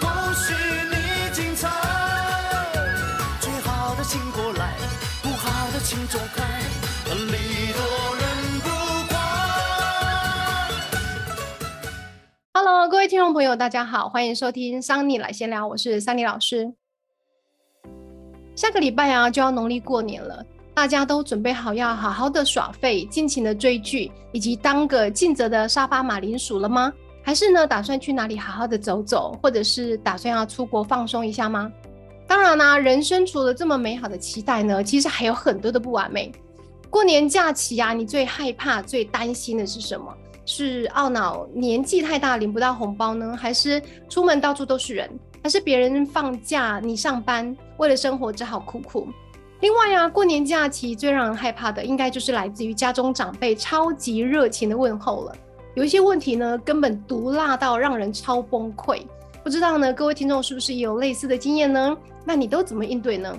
恭喜你精彩。最好的请过来，不好的请走开，礼多人不怪。Hello，各位听众朋友，大家好，欢迎收听桑尼来闲聊，我是桑尼老师。下个礼拜啊，就要农历过年了，大家都准备好要好好的耍废，尽情的追剧，以及当个尽责的沙发马铃薯了吗？还是呢，打算去哪里好好的走走，或者是打算要出国放松一下吗？当然啦、人生除了这么美好的期待呢，其实还有很多的不完美。过年假期啊，你最害怕、最担心的是什么？是懊恼年纪太大领不到红包呢，还是出门到处都是人，还是别人放假你上班，为了生活只好苦苦？另外啊，过年假期最让人害怕的，应该就是来自于家中长辈超级热情的问候了。有一些问题呢，根本毒辣到让人超崩溃。不知道呢，各位听众是不是也有类似的经验呢？那你都怎么应对呢？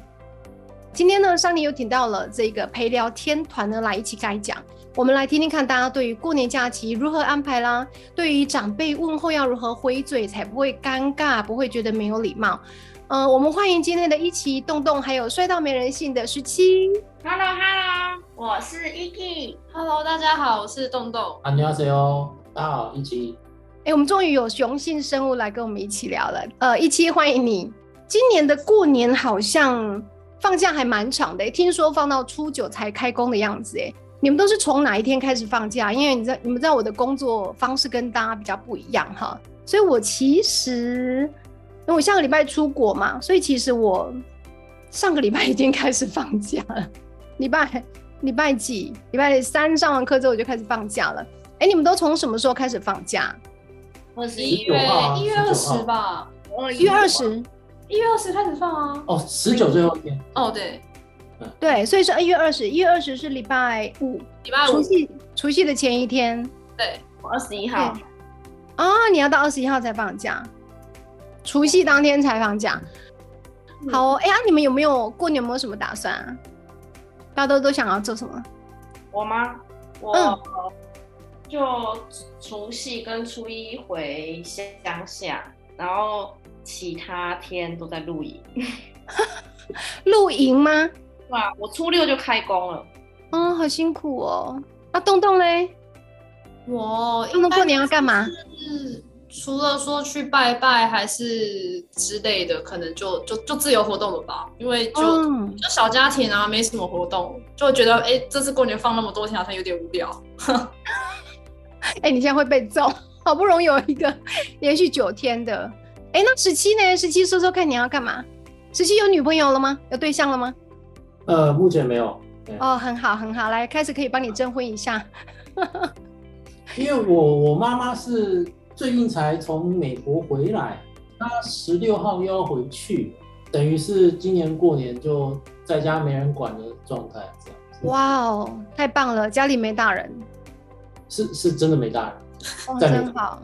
今天呢，桑尼又请到了这个陪聊天团呢来一起开讲，我们来听听看大家对于过年假期如何安排啦，对于长辈问候要如何回嘴才不会尴尬，不会觉得没有礼貌。呃，我们欢迎今天的一起动动，还有帅到没人性的十七。 Hello Hello，我是 Iki。 Hello，大家好，我是洞洞。 안녕하세요，大家好，一起哎，我们终于有雄性生物来跟我们一起聊了。呃，一期欢迎你。今年的过年好像放假还蛮长的，听说放到初九才开工的样子。哎，你们都是从哪一天开始放假？因为你知道，你们知道我的工作方式跟大家比较不一样哈，所以我其实 因为我下个礼拜出国嘛，所以其实我上个礼拜已经开始放假了。礼拜礼拜几？礼拜三上完课之后我就开始放假了。哎，你们都从什么时候开始放假？我十一月19号啊一月二十吧，一月二十。一月二十开始放啊。哦，十九最后一天，哦，对，对，所以是一月二十，一月二十是礼拜五，礼拜五，除夕除夕的前一天对，我二十一号。啊，你要到二十一号才放假，除夕当天才放假。好哦，哎呀、你们有没有过年有没有什么打算啊？大家都都想要做什么？我吗？我、嗯就除夕跟初一回乡下，然后其他天都在露营。露营吗？对啊，我初六就开工了。哦，好辛苦哦。那洞洞嘞？我洞洞过年要干嘛？是除了说去拜拜还是之类的，可能就就就自由活动了吧，因为就、嗯，就小家庭啊，没什么活动，就觉得哎、这次过年放那么多天，好像有点无聊。哎、你现在会被揍，好不容易有一个连续九天的。哎、那十七呢？十七说说看你要干嘛？十七有女朋友了吗？有对象了吗？呃，目前没有，哦，很好，很好，来开始可以帮你征婚一下。因为我我妈妈是最近才从美国回来，他十六号又要回去，等于是今年过年就在家没人管的状态，这样子哇哦，太棒了，家里没大人，是是真的没大人，哦，在美国真好。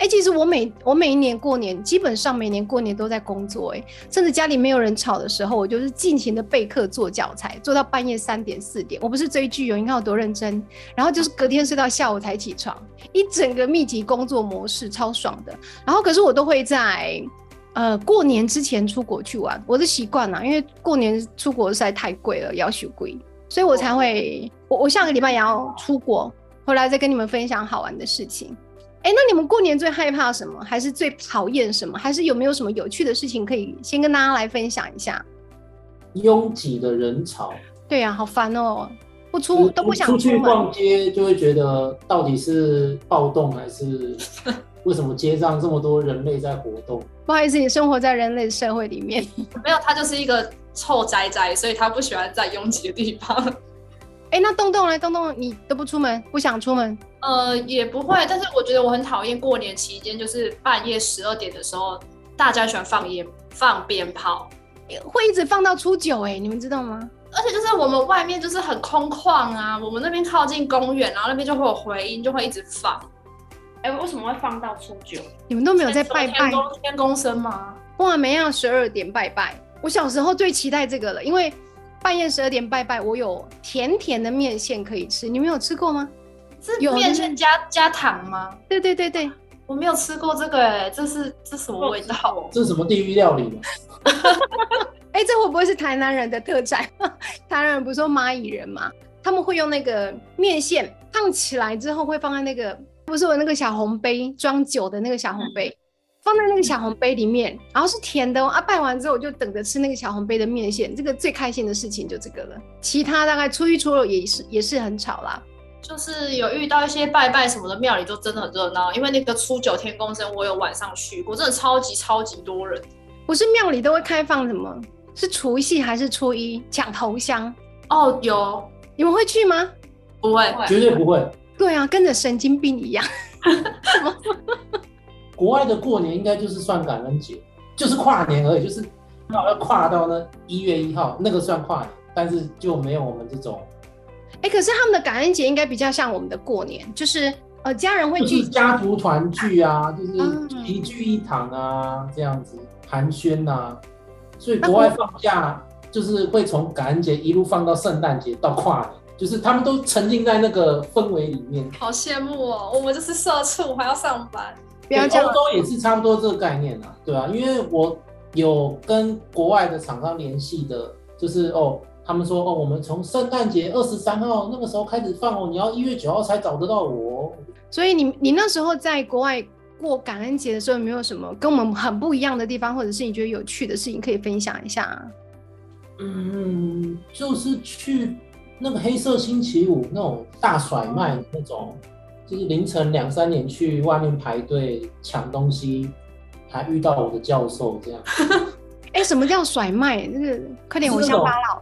哎、其实我每我每一年过年，基本上每年过年都在工作、哎，甚至家里没有人吵的时候，我就是尽情的备课做教材，做到半夜三点四点。我不是追剧哦，你看我多认真。然后就是隔天睡到下午才起床，一整个密集工作模式，超爽的。然后可是我都会在呃过年之前出国去玩，我的习惯了，因为过年出国实在太贵了，要求贵，所以我才会我我下个礼拜也要出国，回来再跟你们分享好玩的事情。哎，那你们过年最害怕什么？还是最讨厌什么？还是有没有什么有趣的事情可以先跟大家来分享一下？拥挤的人潮，对呀、好烦哦，不出都不想出去。逛街就会觉得到底是暴动还是 为什么街上这么多人类在活动？不好意思，你生活在人类社会里面。没有，他就是一个臭宅宅，所以他不喜欢在拥挤的地方。哎，那洞洞呢？洞洞，你都不出门，不想出门？呃，也不会，但是我觉得我很讨厌过年期间，就是半夜十二点的时候，大家喜欢放烟、放鞭炮，会一直放到初九，哎，你们知道吗？而且就是我们外面就是很空旷啊，我们那边靠近公园，然后那边就会有回音，就会一直放。哎、为什么会放到初九？你们都没有在拜拜天？公天公生吗？哇，每样十二点拜拜。我小时候最期待这个了，因为半夜十二点拜拜，我有甜甜的面线可以吃。你们有吃过吗？是有面线加加糖吗？对对对对，我没有吃过这个哎、这是这什么味道？这是什么地狱料理吗？哎，这会不会是台南人的特产？台南人不是说蚂蚁人吗？他们会用那个面线烫起来之后，会放在那个不是有那个小红杯装酒的那个小红杯，放在那个小红杯里面，然后是甜的哦。啊，拜完之后我就等着吃那个小红杯的面线，这个最开心的事情就这个了。其他大概初一初二也是也是很吵啦。就是有遇到一些拜拜什么的庙里，都真的很热闹。因为那个初九天公生，我有晚上去过，真的超级超级多人。不是庙里都会开放什么？是除夕还是初一抢头香？哦，有你们会去吗？不会？会绝对不会。对啊，跟着神经病一样。国外的过年应该就是算感恩节，就是跨年而已，就是刚好要跨到呢一月一号，那个算跨年，但是就没有我们这种，哎、可是他们的感恩节应该比较像我们的过年，就是呃家人会聚就是家族团聚啊，就是嗯齐聚一堂啊，这样子寒暄呐、所以国外放假就是会从感恩节一路放到圣诞节到跨年，就是他们都沉浸在那个氛围里面。好羡慕哦！我们就是社畜，还要上班。不要这样欧。洲也是差不多这个概念啊，对啊，因为我有跟国外的厂商联系的，就是哦，他们说哦，我们从圣诞节二十三号那个时候开始放哦，你要一月九号才找得到我哦。所以你你那时候在国外过感恩节的时候，有没有什么跟我们很不一样的地方，或者是你觉得有趣的事情可以分享一下啊？嗯，就是去那个黑色星期五那种大甩卖那种，就是凌晨两三点去外面排队抢东西，还遇到我的教授这样。哎、什么叫甩卖？那个快点，我乡巴佬。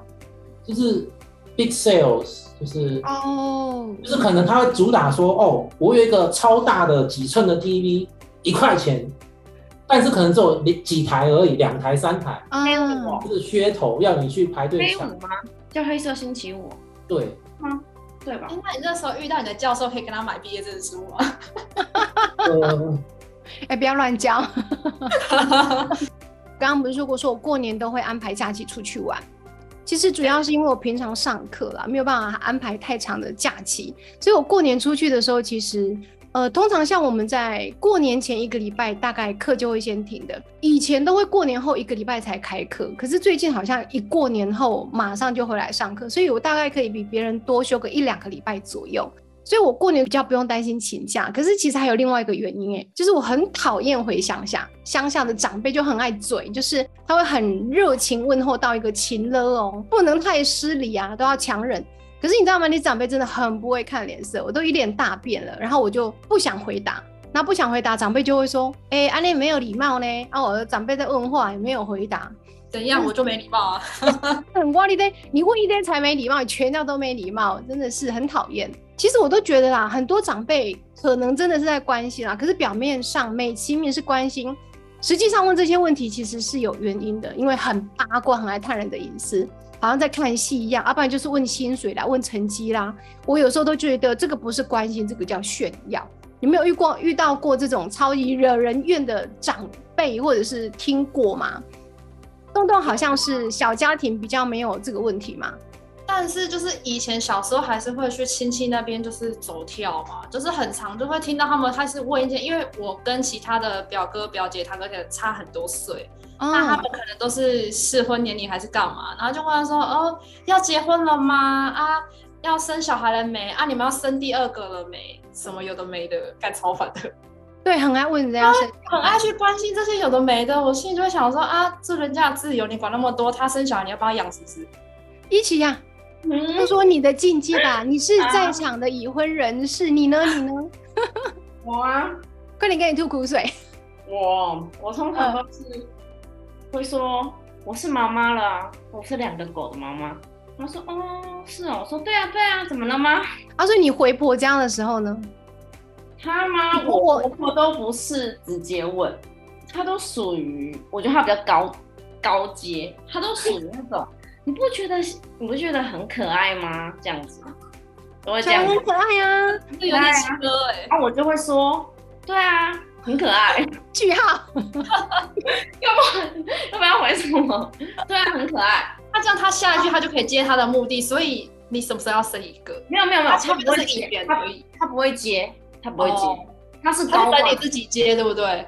就是 big sales，就是哦，就是可能他会主打说，哦，我有一个超大的几寸的 TV，一块钱，但是可能只有几台而已，两台三台，啊，就是噱头要你去排队抢黑五。吗？叫黑色星期五，对，那你那时候遇到你的教授，可以跟他买毕业证书吗？呃，哎、不要乱讲。刚刚不是说过，说我过年都会安排假期出去玩。其实主要是因为我平常上课啦，没有办法安排太长的假期，所以我过年出去的时候，其实呃，通常像我们在过年前一个礼拜，大概课就会先停的。以前都会过年后一个礼拜才开课，可是最近好像一过年后马上就回来上课，所以我大概可以比别人多休个一两个礼拜左右。所以我过年比较不用担心请假，可是其实还有另外一个原因，哎，就是我很讨厌回乡下，乡下的长辈就很爱嘴，就是他会很热情问候到一个情了哦，不能太失礼啊，都要强忍。可是你知道吗？你长辈真的很不会看脸色，我都一脸大变了，然后我就不想回答，那不想回答，长辈就会说，哎、安利没有礼貌呢，啊，我的长辈在问话也没有回答，怎样我就没礼貌啊？很瓜你的，你问一堆才没礼貌，你全家都没礼貌，真的是很讨厌。其实我都觉得啦，很多长辈可能真的是在关心啦，可是表面上美其名是关心，实际上问这些问题其实是有原因的，因为很八卦，很爱探人的隐私，好像在看戏一样，要、不然就是问薪水啦，问成绩啦。我有时候都觉得这个不是关心，这个叫炫耀。你没有遇过遇到过这种超级惹人怨的长辈，或者是听过吗？洞洞好像是小家庭比较没有这个问题嘛。但是就是以前小时候还是会去亲戚那边就是走跳嘛，就是很常就会听到他们开始问一些，因为我跟其他的表哥表姐堂哥姐差很多岁，那他哦们可能都是适婚年龄还是干嘛，然后就问他说哦要结婚了吗？啊要生小孩了没？啊你们要生第二个了没？什么有的没的，干超烦的，对，很爱问人家很爱去关心这些有的没的，我心里就会想说啊这人家的自由你管那么多，他生小孩你要帮他养是不是？一起呀、嗯说说你的境界吧。你是在场的已婚人士，你呢？你呢？我啊，快点给你吐苦水。我我通常都是会说我是妈妈了啊，我是两个狗的妈妈。他说哦是哦，我说对啊对啊，怎么了吗？啊，所以你回婆家的时候呢？他吗？我我婆婆都不是直接问，他都属于我觉得他比较高高阶，他都属于那种 你不觉得你不觉得很可爱吗？这样子，我会这样子，小孩很可爱啊。这有点亲哥哎、然后我就会说对啊，很可爱。句号。要不然要不然回什么？对啊，很可爱。那这样他下一句他就可以接他的目的，所以你什么时候要生一个？没有没有没有，他不会接，他不会接，他不会接哦，他是他高管，是等你自己接，对不对？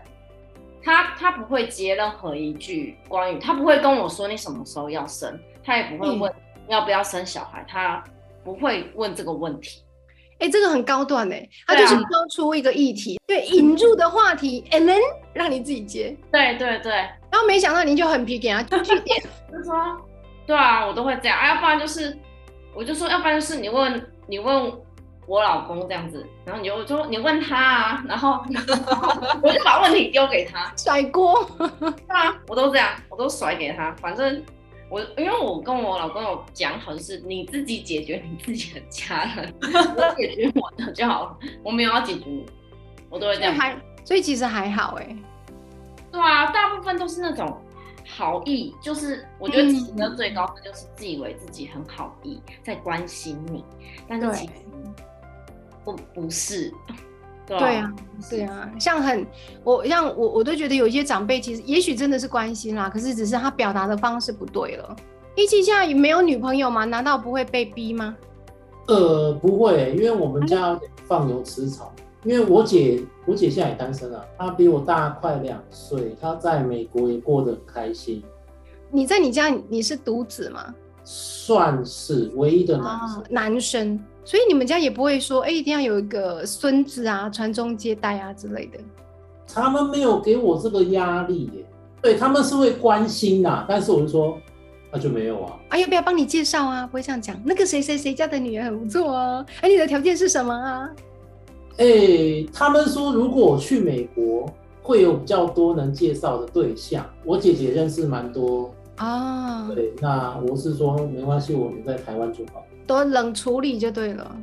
他他不会接任何一句关于，他不会跟我说你什么时候要生，他也不会问要不要生小孩，他不会问这个问题。哎，这个很高段哎，他对啊就是抛出一个议题，对，引入的话题，and then 让你自己接，对对对，然后没想到你就很皮给他 据点，就说对啊，我都会这样，啊，要不然就是我就说，要不然就是你问你问我老公这样子，然后你就说你问他啊，然后 我就把问题丢给他，甩锅。对啊，我都这样，我都甩给他，反正我因为我跟我老公有讲好，就是你自己解决你自己的家人，我解决我的就好了，我没有要解决你，我都会这样。所以还，所以其实还好哎。对啊，大部分都是那种好意，就是我觉得嗯情的最高分就是自以为自己很好意，在关心你，但是其实不不是。对对啊，是啊，像很我像我我都觉得有一些长辈其实也许真的是关心啦，可是只是他表达的方式不对了。一起现在没有女朋友吗？难道不会被逼吗？呃，不会，因为我们家有点放牛吃草。因为我姐，我姐现在也单身了，她比我大快两岁，她在美国也过得很开心，你在你家你是独子吗？算是唯一的男男生，所以你们家也不会说，哎、一定要有一个孙子啊，传宗接代啊之类的。他们没有给我这个压力耶，对他们是会关心呐，但是我就说那就没有啊。啊，要不要帮你介绍啊？不会这样讲，那个谁谁谁家的女儿很不错哦。哎、你的条件是什么啊？哎、他们说如果我去美国，会有比较多能介绍的对象。我姐姐认识蛮多，啊，对，那我是说没关系，我们在台湾就好。都冷处理就对了。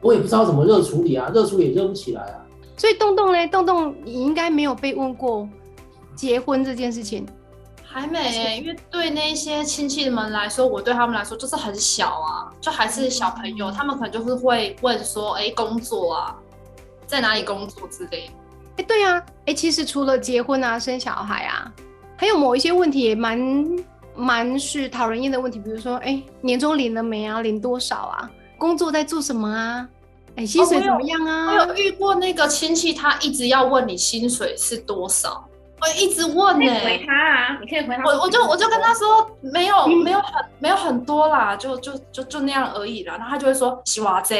我也不知道怎么热处理啊，热处理也热不起来啊。所以洞洞呢，洞洞你应该没有被问过结婚这件事情。还没欸、因为对那些亲戚们来说，我对他们来说就是很小啊，就还是小朋友，他们可能就是会问说，哎、工作啊，在哪里工作之类的。哎、对啊，哎、其实除了结婚啊、生小孩啊，还有某一些问题也蛮蛮是讨人厌的问题，比如说，哎、年终领了没啊？领多少啊？工作在做什么啊？哎、薪水怎么样啊我啊？有遇过那个亲戚，他一直要问你薪水是多少，我一直问呢、可以回他啊，你可以回他。我我就我就跟他说没有没有很没有很多啦，就就就就那样而已啦。然后他就会说洗娃仔，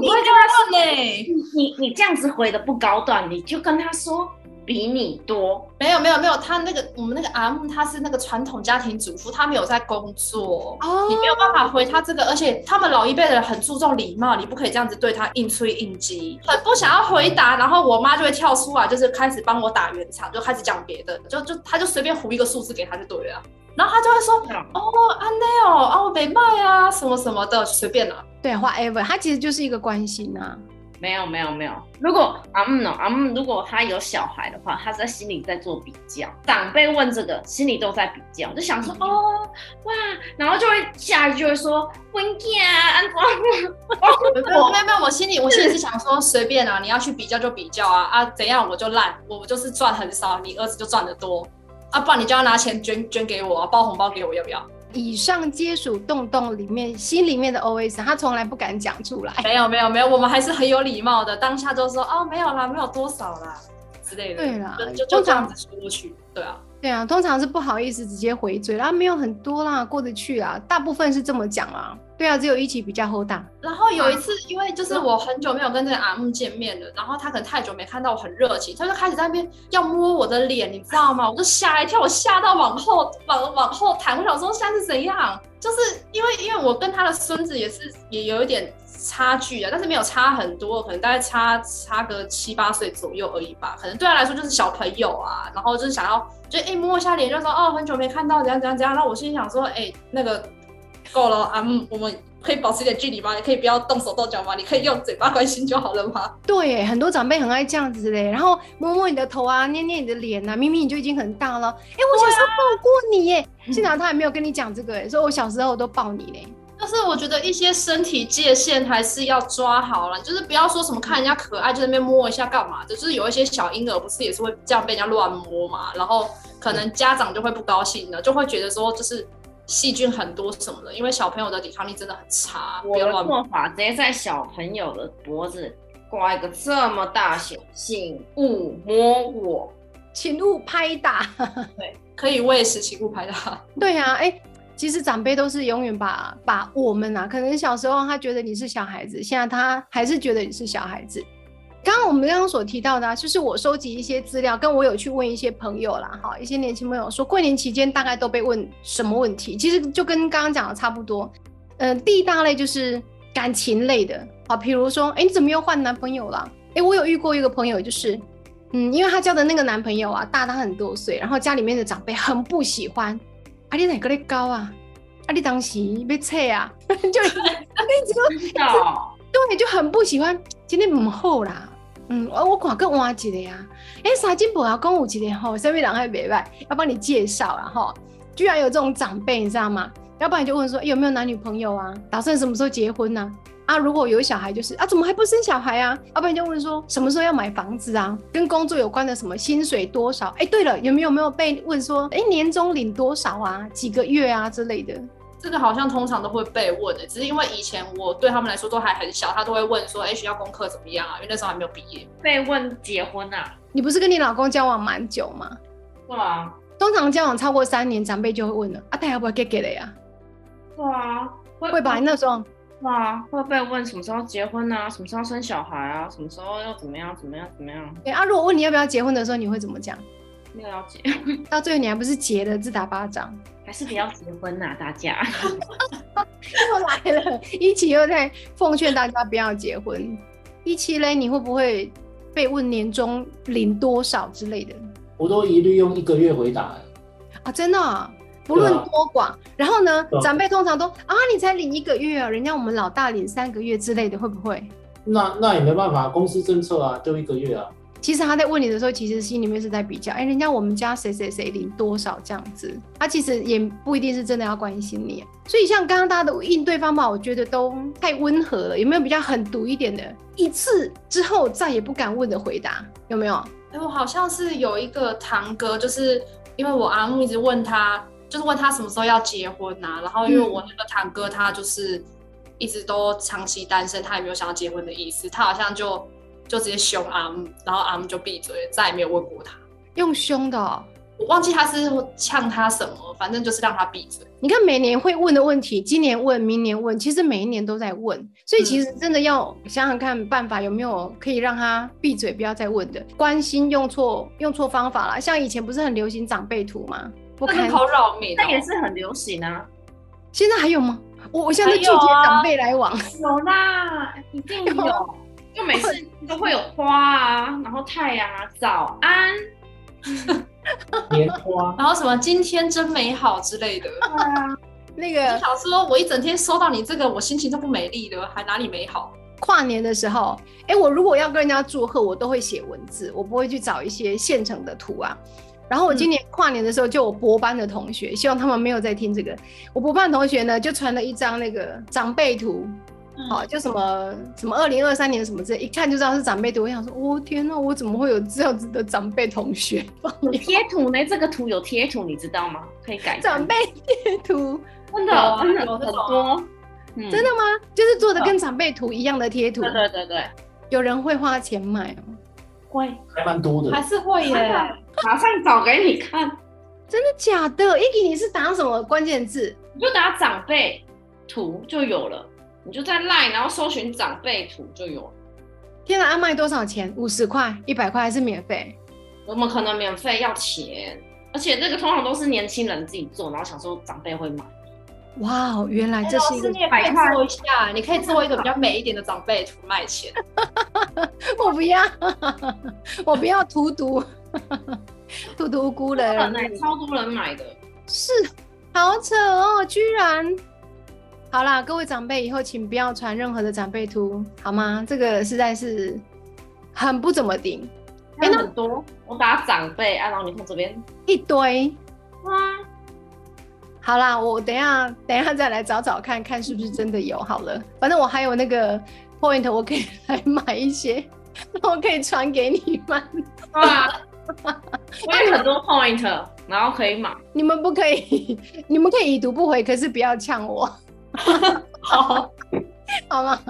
你会跟他问呢、你你这样子回的不高段，你就跟他说比你多。没有没有没有，他那个我们那个阿木他是那个传统家庭主妇，他没有在工作。哦你没有办法回他这个，而且他们老一辈的人很注重礼貌，你不可以这样子对他硬吹硬激，很不想要回答，然后我妈就会跳出来，就是开始帮我打圆场，就开始讲别的，就就他就随便胡一个数字给他就对了，然后他就会说哦安内哦啊我没卖啊什么什么的随便啦，对，whatever，他其实就是一个关心啊。没有没有没有，如果阿木呢？阿木如果他有小孩的话，他在心里在做比较。长辈问这个，心里都在比较，就想说哦哇，然后就会下一句会说婚嫁安怎？没有没有没有，我心里我心里是想说随便啊，你要去比较就比较啊啊怎样我就烂，我就是赚很少，你儿子就赚得多。啊，不然你就要拿钱捐捐给我、啊，包红包给我，要不要？以上皆属洞洞里面心里面的 OS，他从来不敢讲出来。没有没有没有，我们还是很有礼貌的，当下就说哦没有啦，没有多少啦之类的，对啦就就就这样子说过去，对啊。对啊，通常是不好意思直接回嘴啦，没有很多啦，过得去啊，大部分是这么讲啦。对啊，只有一起比较厚大。然后有一次，因为就是我很久没有跟这个阿木见面了，然后他可能太久没看到我，很热情，他就开始在那边要摸我的脸，你知道吗？我就吓一跳，我吓到往后往往后弹，我想说现在是怎样？就是因为因为我跟他的孙子也是也有一点差距啊，但是没有差很多，可能大概差差个七八岁左右而已吧。可能对他来说就是小朋友啊，然后就是想要就哎、摸一下脸，就说哦很久没看到怎样怎样怎样。然后我心里想说哎、那个够了啊，嗯我们可以保持一点距离吗？你可以不要动手动脚吗？你可以用嘴巴关心就好了吗？对耶，很多长辈很爱这样子嘞，然后摸摸你的头啊，捏捏你的脸啊，明明你就已经很大了，哎，我小时候抱过你耶，幸好他也没有跟你讲这个耶，说我小时候都抱你嘞。但是我觉得一些身体界限还是要抓好了，就是不要说什么看人家可爱就在那边摸一下干嘛的，就是有一些小婴儿不是也是会这样被人家乱摸嘛，然后可能家长就会不高兴了，就会觉得说就是细菌很多什么的，因为小朋友的抵抗力真的很差，我的做法直接在小朋友的脖子挂一个这么大写“请勿摸我请勿拍打。对可以喂食请勿拍打。对呀、啊，哎、其实长辈都是永远把把我们啊，可能小时候他觉得你是小孩子，现在他还是觉得你是小孩子。刚刚我们刚刚所提到的、啊，就是我收集一些资料，跟我有去问一些朋友啦，哈，一些年轻朋友说，过年期间大概都被问什么问题？其实就跟刚刚讲的差不多。嗯、第一大类就是感情类的，好，比如说，哎，你怎么又换男朋友了？哎，我有遇过一个朋友，就是，嗯，因为她交的那个男朋友啊，大她很多岁，然后家里面的长辈很不喜欢，啊，你哪个你高啊？啊，你当时被测啊，就一直都”，知道？对，就很不喜欢，今天唔好啦。嗯，我我看更换一个呀、啊，哎、三金婆要公有一个吼，身边人还袂歹，要帮你介绍然后，居然有这种长辈，你知道吗？要不然你就问说、有没有男女朋友啊？打算什么时候结婚呢、啊？如果有小孩，就是啊，怎么还不生小孩啊？要不然就问说什么时候要买房子啊？跟工作有关的什么薪水多少？哎、对了，有没有没有被问说，哎、年终领多少啊？几个月啊之类的？这个好像通常都会被问的，只是因为以前我对他们来说都还很小，他都会问说，哎、学校功课怎么样啊？因为那时候还没有毕业。被问结婚啊？你不是跟你老公交往蛮久吗？对啊，通常交往超过三年，长辈就会问了啊，他要不要给给的呀？对啊，会会吧？那时候对啊，会被问什么时候结婚啊，什么时候生小孩啊，什么时候要怎么样怎么样怎么样？对啊，如果问你要不要结婚的时候，你会怎么讲？没有要结，到最后你还不是结了，自打巴掌。还是不要结婚呐、大家。又来了，一起又在奉劝大家不要结婚。一期嘞，你会不会被问年终领多少之类的我都一律用一个月回答。啊？真的啊、不论多寡。然后呢长辈通常都啊，你才领一个月啊，人家我们老大领三个月之类的，会不会？那那也没办法，公司政策啊，就一个月啊。其实他在问你的时候，其实心里面是在比较，哎、人家我们家谁谁谁领多少这样子，他其实也不一定是真的要关心你。所以像刚刚大家的应对方法，我觉得都太温和了，有没有比较狠毒一点的？一次之后再也不敢问的回答，有没有？哎、我好像是有一个堂哥，就是因为我阿木一直问他，就是问他什么时候要结婚呐、然后因为我那个堂哥他就是一直都长期单身，他也没有想要结婚的意思，他好像就就直接凶阿姆，然后阿姆就闭嘴，再也没有问过他。用凶的、哦。我忘记他是呛他什么，反正就是让他闭嘴。你看每年会问的问题，今年问，明年问，其实每一年都在问，所以其实真的要想想看办法有没有可以让他闭嘴，不要再问的。关心用错用错方法啦，像以前不是很流行长辈图吗？不看那个好扰民、哦，那也是很流行啊，现在还有吗？我我现在拒绝长辈来往，有啦，一定有。就每次 都会有花啊，然后太阳啊，早安，莲花，然后什么今天真美好之类的。那就个想说，我一整天收到你这个，我心情都不美丽了，还哪里美好？跨年的时候，哎、我如果要跟人家祝贺，我都会写文字，我不会去找一些现成的图啊。然后我今年跨年的时候，就我博班的同学，希望他们没有在听这个。我博班的同学呢，就传了一张那个长辈图，哦，就什么什么二零二三年什么之类，一看就知道是长辈图。我想说，哦天哪，我怎么会有这样子的长辈同学？有贴图呢，这个图有贴图，你知道吗？可以改长辈贴图，真的真的很多，嗯真的吗？就是做的跟长辈图一样的贴图，对对对对，有人会花钱买哦。会还蛮多的还。是会耶。马上找给你看，真的假的？Iggy，你是打什么关键字？你就打长辈图就有了，你就在 LINE 然后搜寻长辈图就有了。天哪，要卖多少钱？五十块、一百块还是免费？怎么可能免费要钱？而且这个通常都是年轻人自己做，然后想说长辈会买。哇哦，原来这是一个老师，你也可以做一下，你可以做一个比较美一点的长辈图卖钱。我不要，我不要荼毒，荼毒无辜。人超多人买的，是，好扯哦，居然。好啦，各位长辈，以后请不要传任何的长辈图，好吗？这个实在是很不怎么顶，哎、那很多。我打长辈，啊，然后你看这边，一堆。哇，好啦，我等一下等一下再来找找看看是不是真的有好了。反正我还有那个 point，我可以来买一些，我可以传给你们。哇，我有很多 point，然后可以买。你们不可以，你们可以已读不回，可是不要呛我，好，好吗？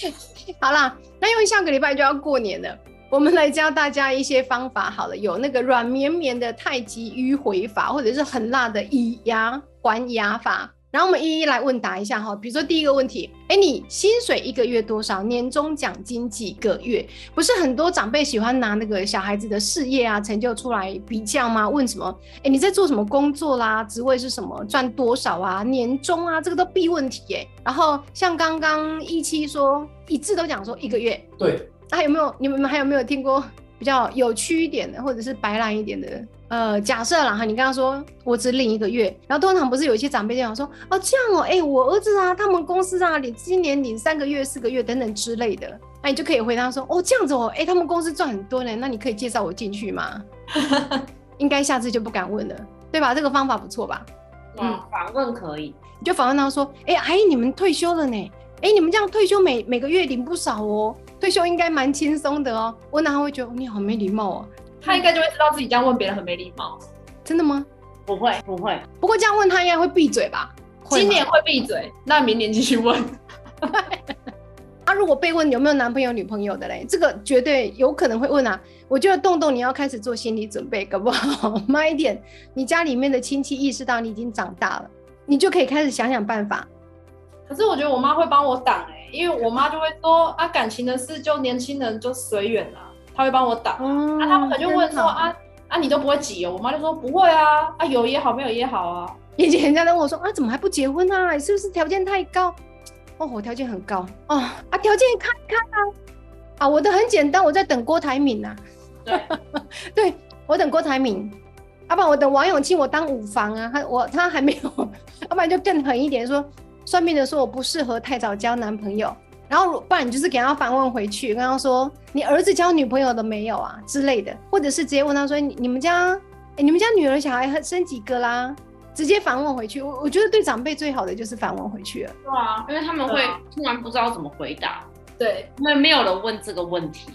好啦，那因为下个礼拜就要过年了，我们来教大家一些方法。好了，有那个软绵绵的太极迂回法，或者是很辣的以牙还牙法。然后我们一一来问答一下哈，比如说第一个问题，哎，你薪水一个月多少？年终奖金几个月？不是很多长辈喜欢拿那个小孩子的事业啊成就出来比较吗？问什么？哎，你在做什么工作啦？职位是什么？赚多少啊？年终啊？这个都必问题哎。然后像刚刚一期说一致都讲说一个月，对，那还有没有你们还有没有听过比较有趣一点的，或者是白烂一点的？呃，假设啦哈，你刚刚说我只领一个月，然后通常不是有一些长辈这样说，哦这样哦，哎我儿子啊，他们公司啊领今年领三个月、四个月等等之类的，那你就可以回答说，哦这样子哦，哎他们公司赚很多呢，那你可以介绍我进去吗？应该下次就不敢问了，对吧？这个方法不错吧？嗯，访问可以，你就访问他说，哎阿姨你们退休了呢，哎你们这样退休每每个月领不少哦，退休应该蛮轻松的哦，问他会觉得你好没礼貌哦。他应该就会知道自己这样问别人很没礼貌。真的吗？不会不会，不过这样问他应该会闭嘴吧？今年会闭嘴，那明年继续问。啊，如果被问有没有男朋友女朋友的嘞，这个绝对有可能会问啊。我觉得洞洞你要开始做心理准备，搞不好 慢一点，你家里面的亲戚意识到你已经长大了，你就可以开始想想办法。可是我觉得我妈会帮我挡哎，因为我妈就会说啊，感情的事就年轻人就随缘了。他会帮我挡，啊，他们可能就问说啊啊，你都不会挤哦？我妈就说不会啊，啊有也好，没有也好啊。以前人家都问我说啊，怎么还不结婚啊？是不是条件太高？哦，我条件很高哦，啊，条件看看啊，啊，我的很简单，我在等郭台铭呐。对，对我等郭台铭，要不然我等王永庆，我当五房啊，他我他还没有，要不然就更狠一点，说算命的说我不适合太早交男朋友。然后不然你就是给他反问回去，跟他说你儿子交女朋友了没有啊之类的，或者是直接问他说你你们家哎你们家女儿小孩生几个啦？直接反问回去。我我觉得对长辈最好的就是反问回去了。对啊，因为他们会突然不知道怎么回答。对，因为没有人问这个问题。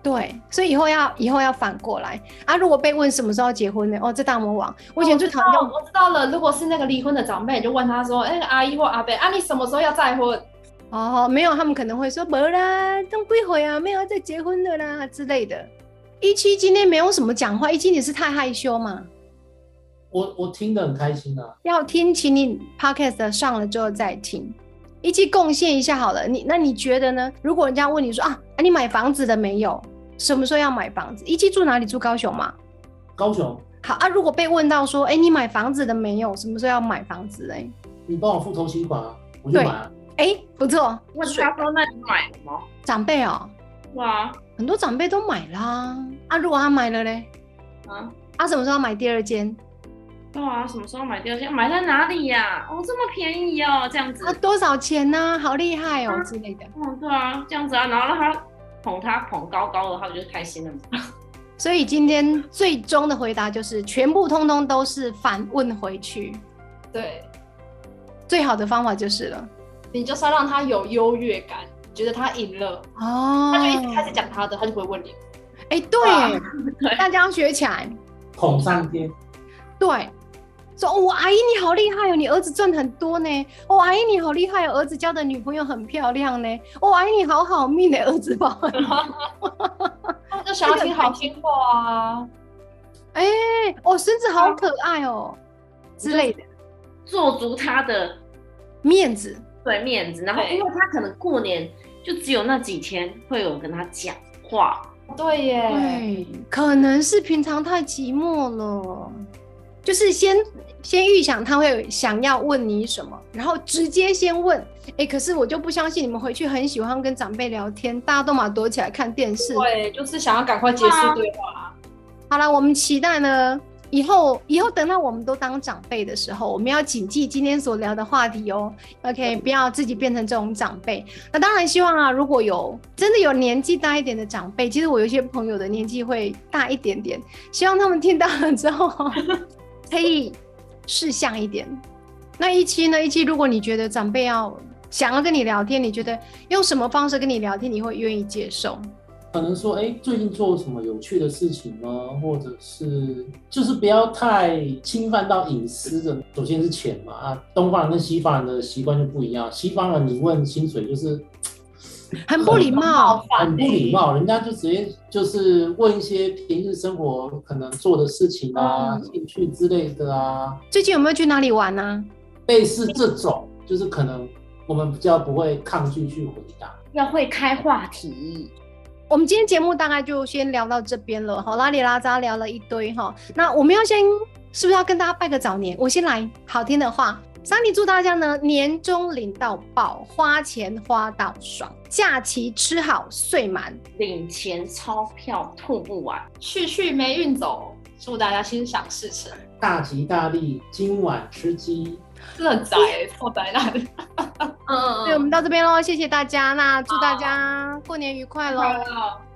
对，所以以后要以后要反过来啊！如果被问什么时候结婚呢？哦，这大魔王，我以前最讨厌。我知道了，如果是那个离婚的长辈，就问他说，哎，阿姨或阿伯，啊，你什么时候要再婚？哦，没有，他们可能会说没啦，等归回啊，没有再结婚的啦之类的。一七今天没有什么讲话，一七你是太害羞吗？我我听得很开心啊。要听，请你 podcast 上了之后再听。一起贡献一下好了，你那你觉得呢？如果人家问你说啊，你买房子了没有？什么时候要买房子？一起住哪里？住高雄吗？高雄。好啊，如果被问到说，哎，你买房子了没有？什么时候要买房子？哎，你帮我付头期款啊，我就买啊。哎，不错。那他说那你买了吗？长辈哦，哇，很多长辈都买啦。啊，如果他买了嘞，啊，他什么时候买第二间？哇，什么时候买第二间？买在哪里呀？哦，这么便宜哦，这样子。啊，多少钱呢？好厉害哦，之类的。嗯，对啊，这样子啊，然后让他捧他捧高高的，他不就开心了吗？所以今天最终的回答就是，全部通通都是反问回去。对，最好的方法就是了。你就是要让他有优越感，觉得他赢了哦，他就一直开始讲他的，他就不会问你。哎，对，大家要学起来，捧上天。对，说哦，阿姨你好厉害哦，你儿子赚很多呢。哦，阿姨你好厉害哦，儿子交的女朋友很漂亮呢。哦，阿姨你好好命呢，儿子吧。就想要听好听话啊。哎，哦，孙子好可爱哦，之类的，做足他的面子。对面子，然后因为他可能过年就只有那几天会有跟他讲话，对耶，对，可能是平常太寂寞了，就是先先预想他会想要问你什么，然后直接先问，哎，可是我就不相信你们回去很喜欢跟长辈聊天，大家都嘛躲起来看电视，对，就是想要赶快结束对话。好了，我们期待呢。以后，以后等到我们都当长辈的时候，我们要谨记今天所聊的话题哦。OK，不要自己变成这种长辈。那当然希望啊，如果有真的有年纪大一点的长辈，其实我有些朋友的年纪会大一点点，希望他们听到了之后 可以识相一点。那一期呢？一期，如果你觉得长辈要想要跟你聊天，你觉得用什么方式跟你聊天，你会愿意接受？可能说，哎，最近做什么有趣的事情呢？或者是就是不要太侵犯到隐私的。首先是钱嘛，啊，东方人跟西方人的习惯就不一样。西方人你问薪水就是很不礼貌，很不礼貌，人家就直接就是问一些平日生活可能做的事情啊、兴趣之类的啊。最近有没有去哪里玩呢？类似这种，就是可能我们比较不会抗拒去回答，要会开话题。我们今天节目大概就先聊到这边了，好，拉里拉扎聊了一堆哈。那我们要先是不是要跟大家拜个早年？我先来好听的话，桑尼祝大家呢年终领到爆，花钱花到爽，假期吃好睡满，领钱钞票吐不完，去去霉运走，祝大家心想事成，大吉大利，今晚吃鸡。乐仔，错在那里。嗯，对，我们到这边喽，谢谢大家，那祝大家过年愉快喽！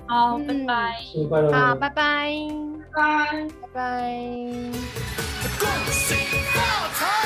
好，拜拜，好，拜拜，拜拜拜。恭喜发财！